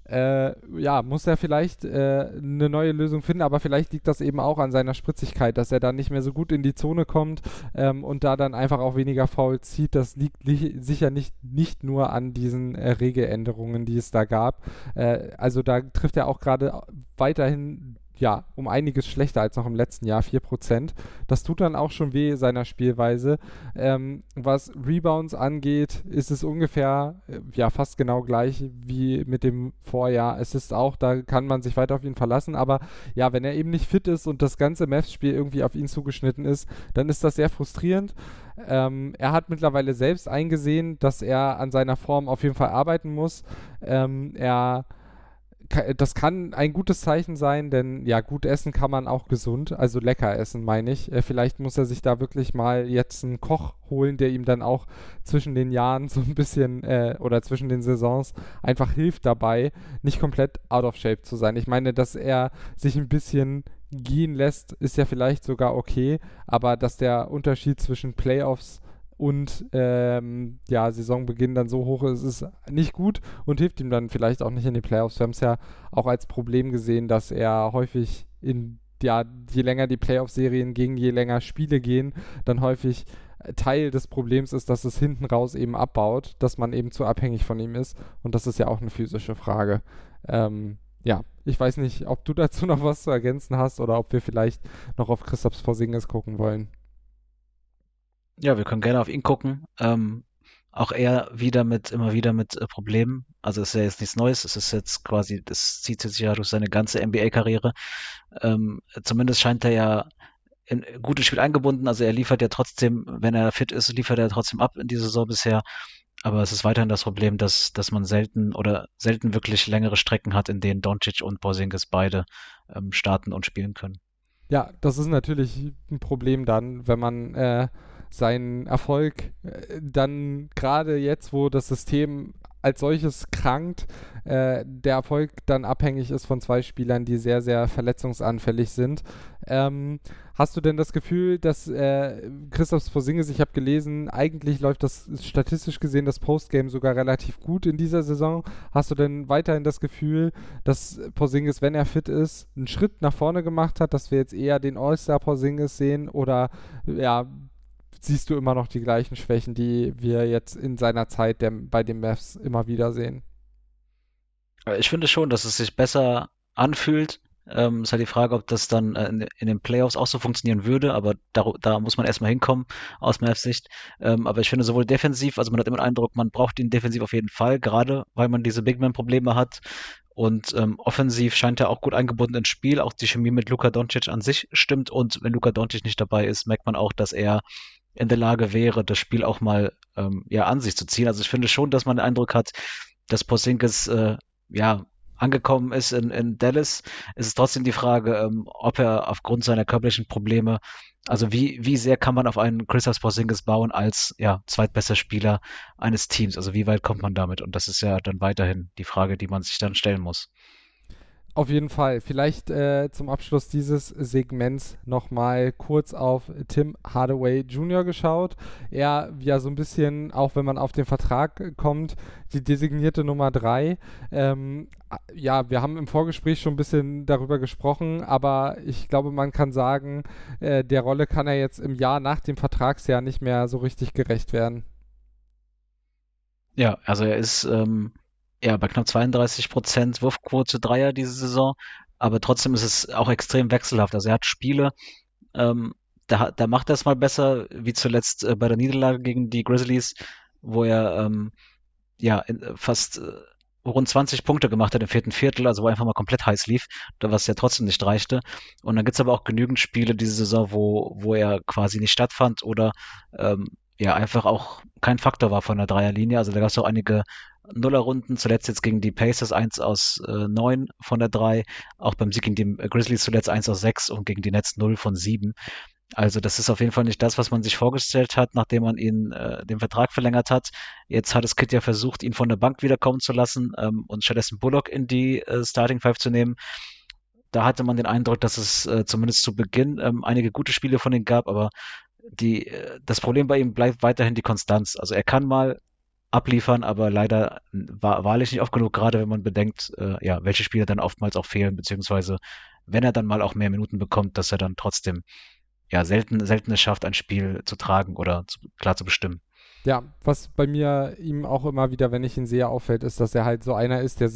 äh, ja, muss er vielleicht äh, eine neue Lösung finden, aber vielleicht liegt das eben auch an seiner Spritzigkeit, dass er da nicht mehr so gut in die Zone kommt ähm, und da dann einfach auch weniger faul zieht. Das liegt li sicher nicht, nicht nur an diesen äh, Regeländerungen, die es da gab. Äh, also da trifft er auch gerade weiterhin ja, um einiges schlechter als noch im letzten Jahr, 4%. Das tut dann auch schon weh seiner Spielweise. Ähm, was Rebounds angeht, ist es ungefähr, äh, ja, fast genau gleich wie mit dem Vorjahr. Es ist auch, da kann man sich weiter auf ihn verlassen, aber ja, wenn er eben nicht fit ist und das ganze Mavs-Spiel irgendwie auf ihn zugeschnitten ist, dann ist das sehr frustrierend. Ähm, er hat mittlerweile selbst eingesehen, dass er an seiner Form auf jeden Fall arbeiten muss. Ähm, er das kann ein gutes Zeichen sein, denn ja, gut essen kann man auch gesund, also lecker essen, meine ich. Äh, vielleicht muss er sich da wirklich mal jetzt einen Koch holen, der ihm dann auch zwischen den Jahren so ein bisschen äh, oder zwischen den Saisons einfach hilft dabei, nicht komplett out of shape zu sein. Ich meine, dass er sich ein bisschen gehen lässt, ist ja vielleicht sogar okay, aber dass der Unterschied zwischen Playoffs und ähm, ja, Saisonbeginn dann so hoch ist, ist nicht gut und hilft ihm dann vielleicht auch nicht in die Playoffs. Wir haben es ja auch als Problem gesehen, dass er häufig in, ja, je länger die Playoff-Serien gegen je länger Spiele gehen, dann häufig Teil des Problems ist, dass es hinten raus eben abbaut, dass man eben zu abhängig von ihm ist und das ist ja auch eine physische Frage. Ähm, ja, ich weiß nicht, ob du dazu noch was zu ergänzen hast oder ob wir vielleicht noch auf Christophs Porzingis gucken wollen. Ja, wir können gerne auf ihn gucken. Ähm, auch er wieder mit, immer wieder mit äh, Problemen. Also ist ja jetzt nichts Neues. Es ist jetzt quasi, das zieht sich ja durch seine ganze NBA-Karriere. Ähm, zumindest scheint er ja in gutes Spiel eingebunden. Also er liefert ja trotzdem, wenn er fit ist, liefert er trotzdem ab in dieser Saison bisher. Aber es ist weiterhin das Problem, dass, dass man selten oder selten wirklich längere Strecken hat, in denen Doncic und Porzingis beide ähm, starten und spielen können. Ja, das ist natürlich ein Problem dann, wenn man äh, seinen Erfolg äh, dann gerade jetzt, wo das System als solches krankt, äh, der Erfolg dann abhängig ist von zwei Spielern, die sehr, sehr verletzungsanfällig sind. Ähm, hast du denn das Gefühl, dass äh, Christoph Porzingis, ich habe gelesen, eigentlich läuft das statistisch gesehen das Postgame sogar relativ gut in dieser Saison. Hast du denn weiterhin das Gefühl, dass Porzingis, wenn er fit ist, einen Schritt nach vorne gemacht hat, dass wir jetzt eher den All-Star Porzingis sehen oder ja, siehst du immer noch die gleichen Schwächen, die wir jetzt in seiner Zeit der, bei den Mavs immer wieder sehen. Ich finde schon, dass es sich besser anfühlt. Ähm, ist halt die Frage, ob das dann äh, in, in, den Playoffs auch so funktionieren würde, aber da, da muss man erstmal hinkommen aus Mavs Sicht. Ähm, aber ich finde sowohl defensiv, also man hat immer den Eindruck, man braucht ihn defensiv auf jeden Fall, gerade weil man diese Big Man-Probleme hat. Und ähm, offensiv scheint er auch gut eingebunden ins Spiel. Auch die Chemie mit Luka Doncic an sich stimmt. Und wenn Luka Doncic nicht dabei ist, merkt man auch, dass er in der Lage wäre, das Spiel auch mal ähm, ja an sich zu ziehen. Also ich finde schon, dass man den Eindruck hat, dass Porzingis äh, ja angekommen ist in, in Dallas. Es ist trotzdem die Frage, ähm, ob er aufgrund seiner körperlichen Probleme, also wie, wie sehr kann man auf einen Christoph Porzingis bauen als ja, zweitbester Spieler eines Teams? Also wie weit kommt man damit? Und das ist ja dann weiterhin die Frage, die man sich dann stellen muss. Auf jeden Fall. Vielleicht äh, zum Abschluss dieses Segments nochmal kurz auf Tim Hardaway Jr. geschaut. Er ja so ein bisschen, auch wenn man auf den Vertrag kommt, die designierte Nummer 3. Ähm, ja, wir haben im Vorgespräch schon ein bisschen darüber gesprochen, aber ich glaube, man kann sagen, äh, der Rolle kann er jetzt im Jahr nach dem Vertragsjahr nicht mehr so richtig gerecht werden. Ja, also er ist ähm, ja bei knapp 32 Prozent Wurfquote Dreier diese Saison, aber trotzdem ist es auch extrem wechselhaft. Also er hat Spiele, ähm, da, da macht er es mal besser, wie zuletzt äh, bei der Niederlage gegen die Grizzlies, wo er ähm, ja in, fast äh, rund 20 Punkte gemacht hat im vierten Viertel, also wo er einfach mal komplett heiß lief, was ja trotzdem nicht reichte. Und dann gibt's aber auch genügend Spiele diese Saison, wo, wo er quasi nicht stattfand oder ähm, ja einfach auch kein Faktor war von der Dreierlinie. Also da gab es auch einige Nullerrunden, zuletzt jetzt gegen die Pacers 1 aus äh, 9 von der 3, auch beim Sieg gegen die Grizzlies zuletzt 1 aus 6 und gegen die Nets 0 von 7. Also das ist auf jeden Fall nicht das, was man sich vorgestellt hat, nachdem man ihn äh, den Vertrag verlängert hat. Jetzt hat es Kit ja versucht, ihn von der Bank wiederkommen zu lassen ähm, und stattdessen Bullock in die äh, Starting Five zu nehmen. Da hatte man den Eindruck, dass es äh, zumindest zu Beginn ähm, einige gute Spiele von ihm gab, aber die, äh, das Problem bei ihm bleibt weiterhin die Konstanz. Also er kann mal abliefern, aber leider war, wahrlich nicht oft genug, gerade wenn man bedenkt, äh, ja, welche Spieler dann oftmals auch fehlen, beziehungsweise wenn er dann mal auch mehr Minuten bekommt, dass er dann trotzdem ja selten, selten es schafft, ein Spiel zu tragen oder zu, klar zu bestimmen. Ja, was bei mir ihm auch immer wieder, wenn ich ihn sehe, auffällt, ist, dass er halt so einer ist, der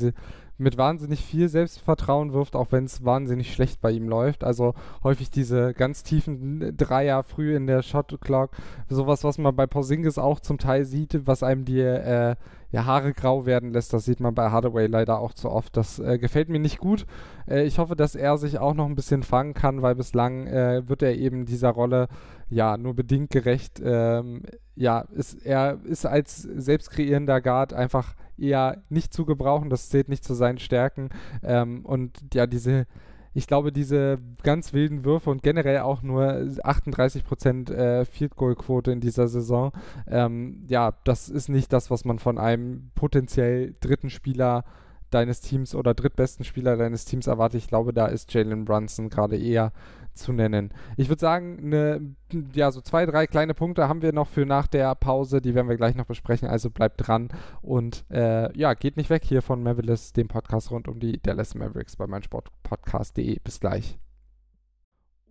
mit wahnsinnig viel Selbstvertrauen wirft, auch wenn es wahnsinnig schlecht bei ihm läuft. Also häufig diese ganz tiefen Dreier früh in der Shot Clock, sowas, was man bei Porzingis auch zum Teil sieht, was einem die äh, ja, Haare grau werden lässt. Das sieht man bei Hardaway leider auch zu oft. Das äh, gefällt mir nicht gut. Äh, ich hoffe, dass er sich auch noch ein bisschen fangen kann, weil bislang äh, wird er eben dieser Rolle ja nur bedingt gerecht. Ähm, ja, ist, er ist als selbstkreierender Guard einfach eher nicht zu gebrauchen. Das zählt nicht zu seinen Stärken. Ähm, und ja, diese ich glaube, diese ganz wilden Würfe und generell auch nur 38% äh, Field Goal Quote in dieser Saison, ähm, ja, das ist nicht das, was man von einem potenziell dritten Spieler deines Teams oder drittbesten Spieler deines Teams erwartet. Ich glaube, da ist Jalen Brunson gerade eher zu nennen. Ich würde sagen, ne, ja, so zwei, drei kleine Punkte haben wir noch für nach der Pause, die werden wir gleich noch besprechen, also bleibt dran und äh, ja, geht nicht weg hier von Mavericks, dem Podcast rund um die Dallas Mavericks bei meinsportpodcast.de. Bis gleich.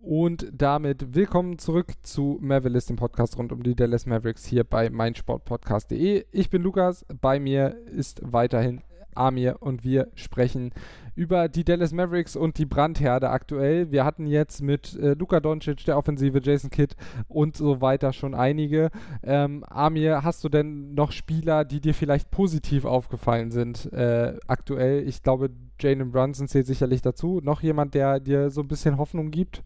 Und damit willkommen zurück zu Mavericks, dem Podcast rund um die Dallas Mavericks hier bei meinsportpodcast.de. Ich bin Lukas, bei mir ist weiterhin Amir und wir sprechen über die Dallas Mavericks und die Brandherde aktuell. Wir hatten jetzt mit äh, Luka Doncic, der Offensive, Jason Kidd und so weiter schon einige. Ähm, Amir, hast du denn noch Spieler, die dir vielleicht positiv aufgefallen sind äh, aktuell? Ich glaube, Jalen Brunson zählt sicherlich dazu. Noch jemand, der dir so ein bisschen Hoffnung gibt?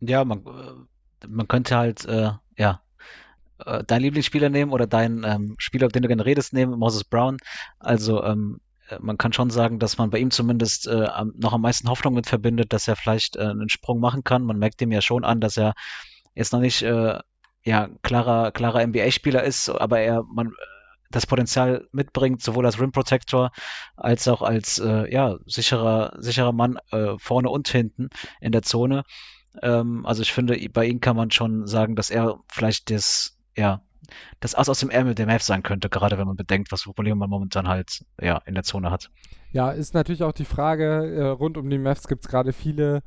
Ja, man, äh, man könnte halt, äh, ja, äh, deinen Lieblingsspieler nehmen oder deinen ähm, Spieler, auf den du gerne redest, nehmen, Moses Brown. Also ähm, äh, man kann schon sagen, dass man bei ihm zumindest äh, noch am meisten Hoffnung mit verbindet, dass er vielleicht äh, einen Sprung machen kann. Man merkt ihm ja schon an, dass er jetzt noch nicht äh, ja klarer klarer NBA-Spieler ist, aber er man das Potenzial mitbringt, sowohl als Rim Protector als auch als äh, ja sicherer sicherer Mann äh, vorne und hinten in der Zone. Ähm, also ich finde, bei ihm kann man schon sagen, dass er vielleicht das ja, das Ass aus dem Ärmel der Mavs sein könnte, gerade wenn man bedenkt, was für Probleme man momentan halt ja, in der Zone hat. Ja, ist natürlich auch die Frage, äh, rund um die Mavs gibt es gerade viele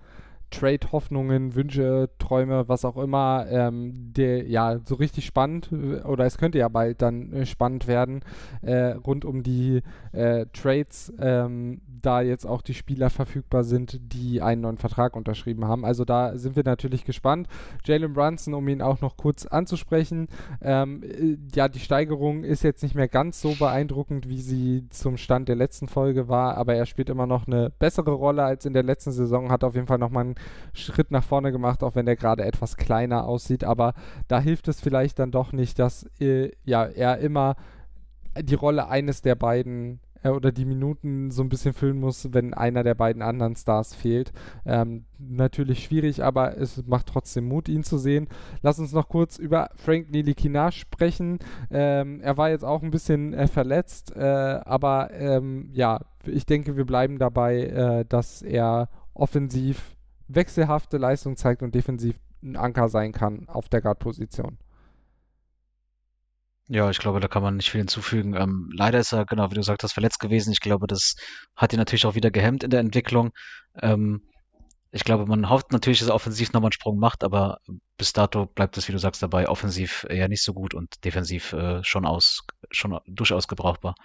Trade-Hoffnungen, Wünsche, Träume, was auch immer, ähm, der, ja, so richtig spannend, äh, oder es könnte ja bald dann äh, spannend werden, äh, rund um die äh, Trades, ähm, da jetzt auch die Spieler verfügbar sind, die einen neuen Vertrag unterschrieben haben. Also da sind wir natürlich gespannt. Jalen Brunson, um ihn auch noch kurz anzusprechen, ähm, äh, ja, die Steigerung ist jetzt nicht mehr ganz so beeindruckend, wie sie zum Stand der letzten Folge war, aber er spielt immer noch eine bessere Rolle als in der letzten Saison, hat auf jeden Fall nochmal einen Schritt nach vorne gemacht, auch wenn der gerade etwas kleiner aussieht. Aber da hilft es vielleicht dann doch nicht, dass äh, ja, er immer die Rolle eines der beiden äh, oder die Minuten so ein bisschen füllen muss, wenn einer der beiden anderen Stars fehlt. Ähm, natürlich schwierig, aber es macht trotzdem Mut, ihn zu sehen. Lass uns noch kurz über Frank Nilikina sprechen. Ähm, er war jetzt auch ein bisschen äh, verletzt, äh, aber ähm, ja, ich denke, wir bleiben dabei, äh, dass er offensiv wechselhafte Leistung zeigt und defensiv ein Anker sein kann auf der Guard-Position. Ja, ich glaube, da kann man nicht viel hinzufügen. Ähm, leider ist er, genau wie du sagst, verletzt gewesen. Ich glaube, das hat ihn natürlich auch wieder gehemmt in der Entwicklung. Ähm, ich glaube, man hofft natürlich, dass er offensiv nochmal einen Sprung macht, aber bis dato bleibt es, wie du sagst, dabei offensiv eher nicht so gut und defensiv äh, schon aus, schon durchaus gebrauchbar.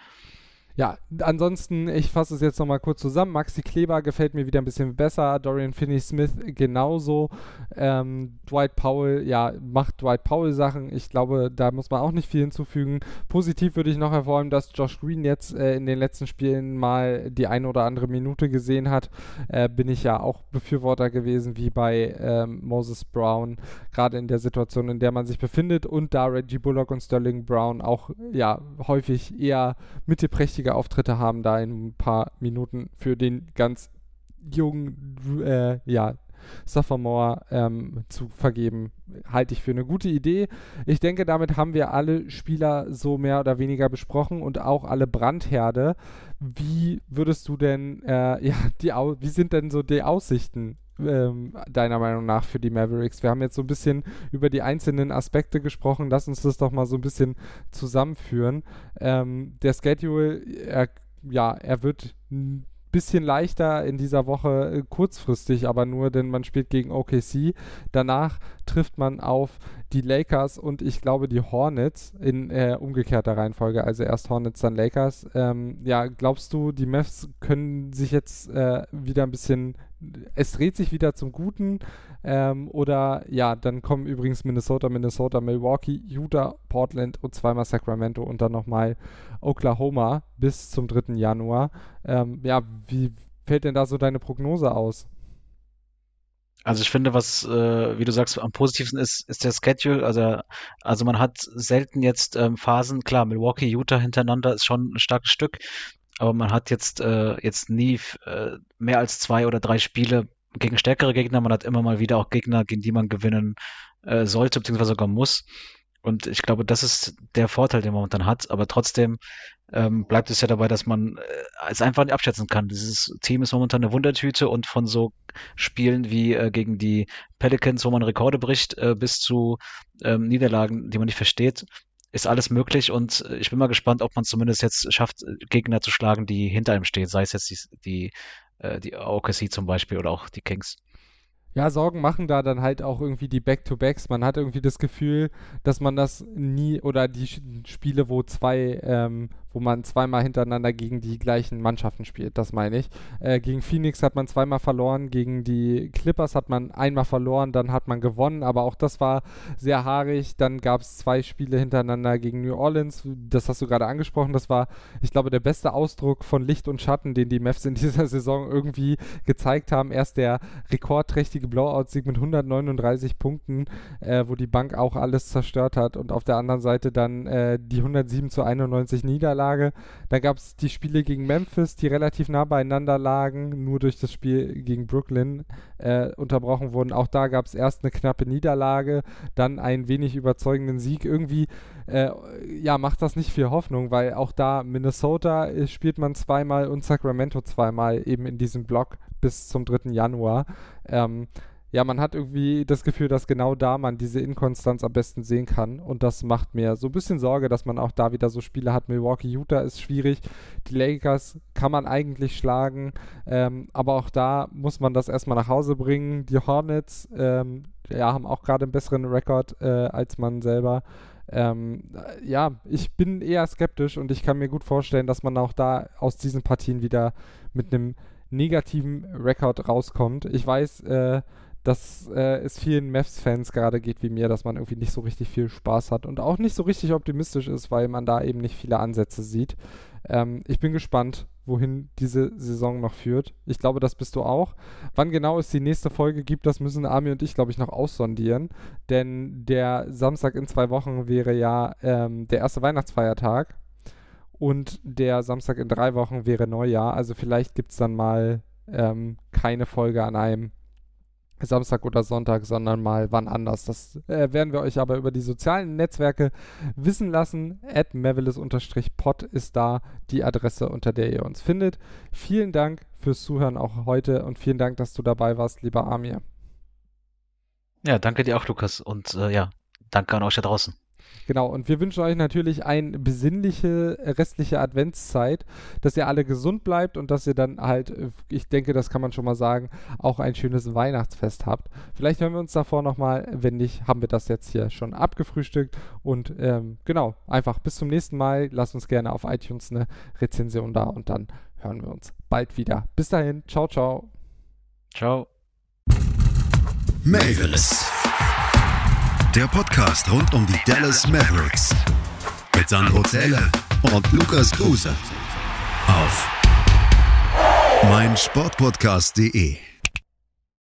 Ja, ansonsten, ich fasse es jetzt nochmal kurz zusammen. Maxi Kleber gefällt mir wieder ein bisschen besser. Dorian Finney-Smith genauso. Ähm, Dwight Powell, ja, macht Dwight Powell Sachen. Ich glaube, da muss man auch nicht viel hinzufügen. Positiv würde ich noch hervorheben, dass Josh Green jetzt äh, in den letzten Spielen mal die eine oder andere Minute gesehen hat. Äh, bin ich ja auch Befürworter gewesen, wie bei ähm, Moses Brown, gerade in der Situation, in der man sich befindet. Und da Reggie Bullock und Sterling Brown auch ja häufig eher mitteprächtige wichtige Auftritte haben, da in ein paar Minuten für den ganz jungen, äh, ja, Sophomore ähm, zu vergeben, halte ich für eine gute Idee. Ich denke, damit haben wir alle Spieler so mehr oder weniger besprochen und auch alle Brandherde. Wie würdest du denn, äh, ja, die, wie sind denn so die Aussichten ähm, deiner Meinung nach für die Mavericks? Wir haben jetzt so ein bisschen über die einzelnen Aspekte gesprochen. Lass uns das doch mal so ein bisschen zusammenführen. Ähm, der Schedule, er, ja, er wird ein bisschen leichter in dieser Woche äh, kurzfristig, aber nur, denn man spielt gegen OKC. Danach trifft man auf die Lakers und ich glaube die Hornets in äh, umgekehrter Reihenfolge, also erst Hornets, dann Lakers. Ähm, ja, glaubst du, die Mavs können sich jetzt äh, wieder ein bisschen, es dreht sich wieder zum Guten ähm, oder ja, dann kommen übrigens Minnesota, Minnesota, Milwaukee, Utah, Portland und zweimal Sacramento und dann nochmal Oklahoma bis zum 3. Januar. Ähm, ja, wie fällt denn da so deine Prognose aus? Also ich finde, was, äh, wie du sagst, am positivsten ist, ist der Schedule. Also, also man hat selten jetzt ähm, Phasen, klar, Milwaukee, Utah hintereinander ist schon ein starkes Stück, aber man hat jetzt, äh, jetzt nie äh, mehr als zwei oder drei Spiele gegen stärkere Gegner. Man hat immer mal wieder auch Gegner, gegen die man gewinnen äh, sollte, beziehungsweise sogar muss. Und ich glaube, das ist der Vorteil, den man momentan hat. Aber trotzdem ähm, bleibt es ja dabei, dass man äh, es einfach nicht abschätzen kann. Dieses Team ist momentan eine Wundertüte und von so Spielen wie äh, gegen die Pelicans, wo man Rekorde bricht, äh, bis zu ähm, Niederlagen, die man nicht versteht, ist alles möglich. Und äh, ich bin mal gespannt, ob man zumindest jetzt schafft, Gegner zu schlagen, die hinter einem stehen. Sei es jetzt die, die, äh, die OKC zum Beispiel oder auch die Kings. Ja, Sorgen machen da dann halt auch irgendwie die Back-to-Backs. Man hat irgendwie das Gefühl, dass man das nie oder die Spiele, wo zwei, ähm, wo man zweimal hintereinander gegen die gleichen Mannschaften spielt, das meine ich. Äh, gegen Phoenix hat man zweimal verloren, gegen die Clippers hat man einmal verloren, dann hat man gewonnen, aber auch das war sehr haarig. Dann gab es zwei Spiele hintereinander gegen New Orleans, das hast du gerade angesprochen, das war, ich glaube, der beste Ausdruck von Licht und Schatten, den die Mavs in dieser Saison irgendwie gezeigt haben. Erst der rekordträchtige Blowout-Sieg mit 139 Punkten, äh, wo die Bank auch alles zerstört hat und auf der anderen Seite dann äh, die 107 zu 91 Niederlage Niederlage. Dann gab es die Spiele gegen Memphis, die relativ nah beieinander lagen, nur durch das Spiel gegen Brooklyn äh, unterbrochen wurden. Auch da gab es erst eine knappe Niederlage, dann einen wenig überzeugenden Sieg. Irgendwie äh, ja, macht das nicht viel Hoffnung, weil auch da Minnesota äh, spielt man zweimal und Sacramento zweimal eben in diesem Block bis zum 3. Januar. Ähm, ja, man hat irgendwie das Gefühl, dass genau da man diese Inkonstanz am besten sehen kann. Und das macht mir so ein bisschen Sorge, dass man auch da wieder so Spiele hat. Milwaukee, Utah ist schwierig. Die Lakers kann man eigentlich schlagen. Ähm, aber auch da muss man das erstmal nach Hause bringen. Die Hornets ähm, ja, haben auch gerade einen besseren Rekord äh, als man selber. Ähm, ja, ich bin eher skeptisch und ich kann mir gut vorstellen, dass man auch da aus diesen Partien wieder mit einem negativen Rekord rauskommt. Ich weiß, äh, dass äh, es vielen Mavs-Fans gerade geht wie mir, dass man irgendwie nicht so richtig viel Spaß hat und auch nicht so richtig optimistisch ist, weil man da eben nicht viele Ansätze sieht. Ähm, ich bin gespannt, wohin diese Saison noch führt. Ich glaube, das bist du auch. Wann genau es die nächste Folge gibt, das müssen Ami und ich, glaube ich, noch aussondieren. Denn der Samstag in zwei Wochen wäre ja ähm, der erste Weihnachtsfeiertag. und der Samstag in drei Wochen wäre Neujahr. Also vielleicht gibt es dann mal ähm, keine Folge an einem Samstag oder Sonntag, sondern mal wann anders. Das äh, werden wir euch aber über die sozialen Netzwerke wissen lassen. At pod ist da die Adresse, unter der ihr uns findet. Vielen Dank fürs Zuhören auch heute und vielen Dank, dass du dabei warst, lieber Amir. Ja, danke dir auch, Lukas. Und äh, ja, danke an euch da draußen. Genau, und wir wünschen euch natürlich eine besinnliche restliche Adventszeit, dass ihr alle gesund bleibt und dass ihr dann halt, ich denke, das kann man schon mal sagen, auch ein schönes Weihnachtsfest habt. Vielleicht hören wir uns davor nochmal, wenn nicht, haben wir das jetzt hier schon abgefrühstückt und ähm, genau, einfach bis zum nächsten Mal. Lasst uns gerne auf iTunes eine Rezension da und dann hören wir uns bald wieder. Bis dahin, ciao, ciao. Ciao. Mavis. Der Podcast rund um die Dallas Mavericks. Mit Sandro Zähler und Lukas Kruse. Auf meinsportpodcast.de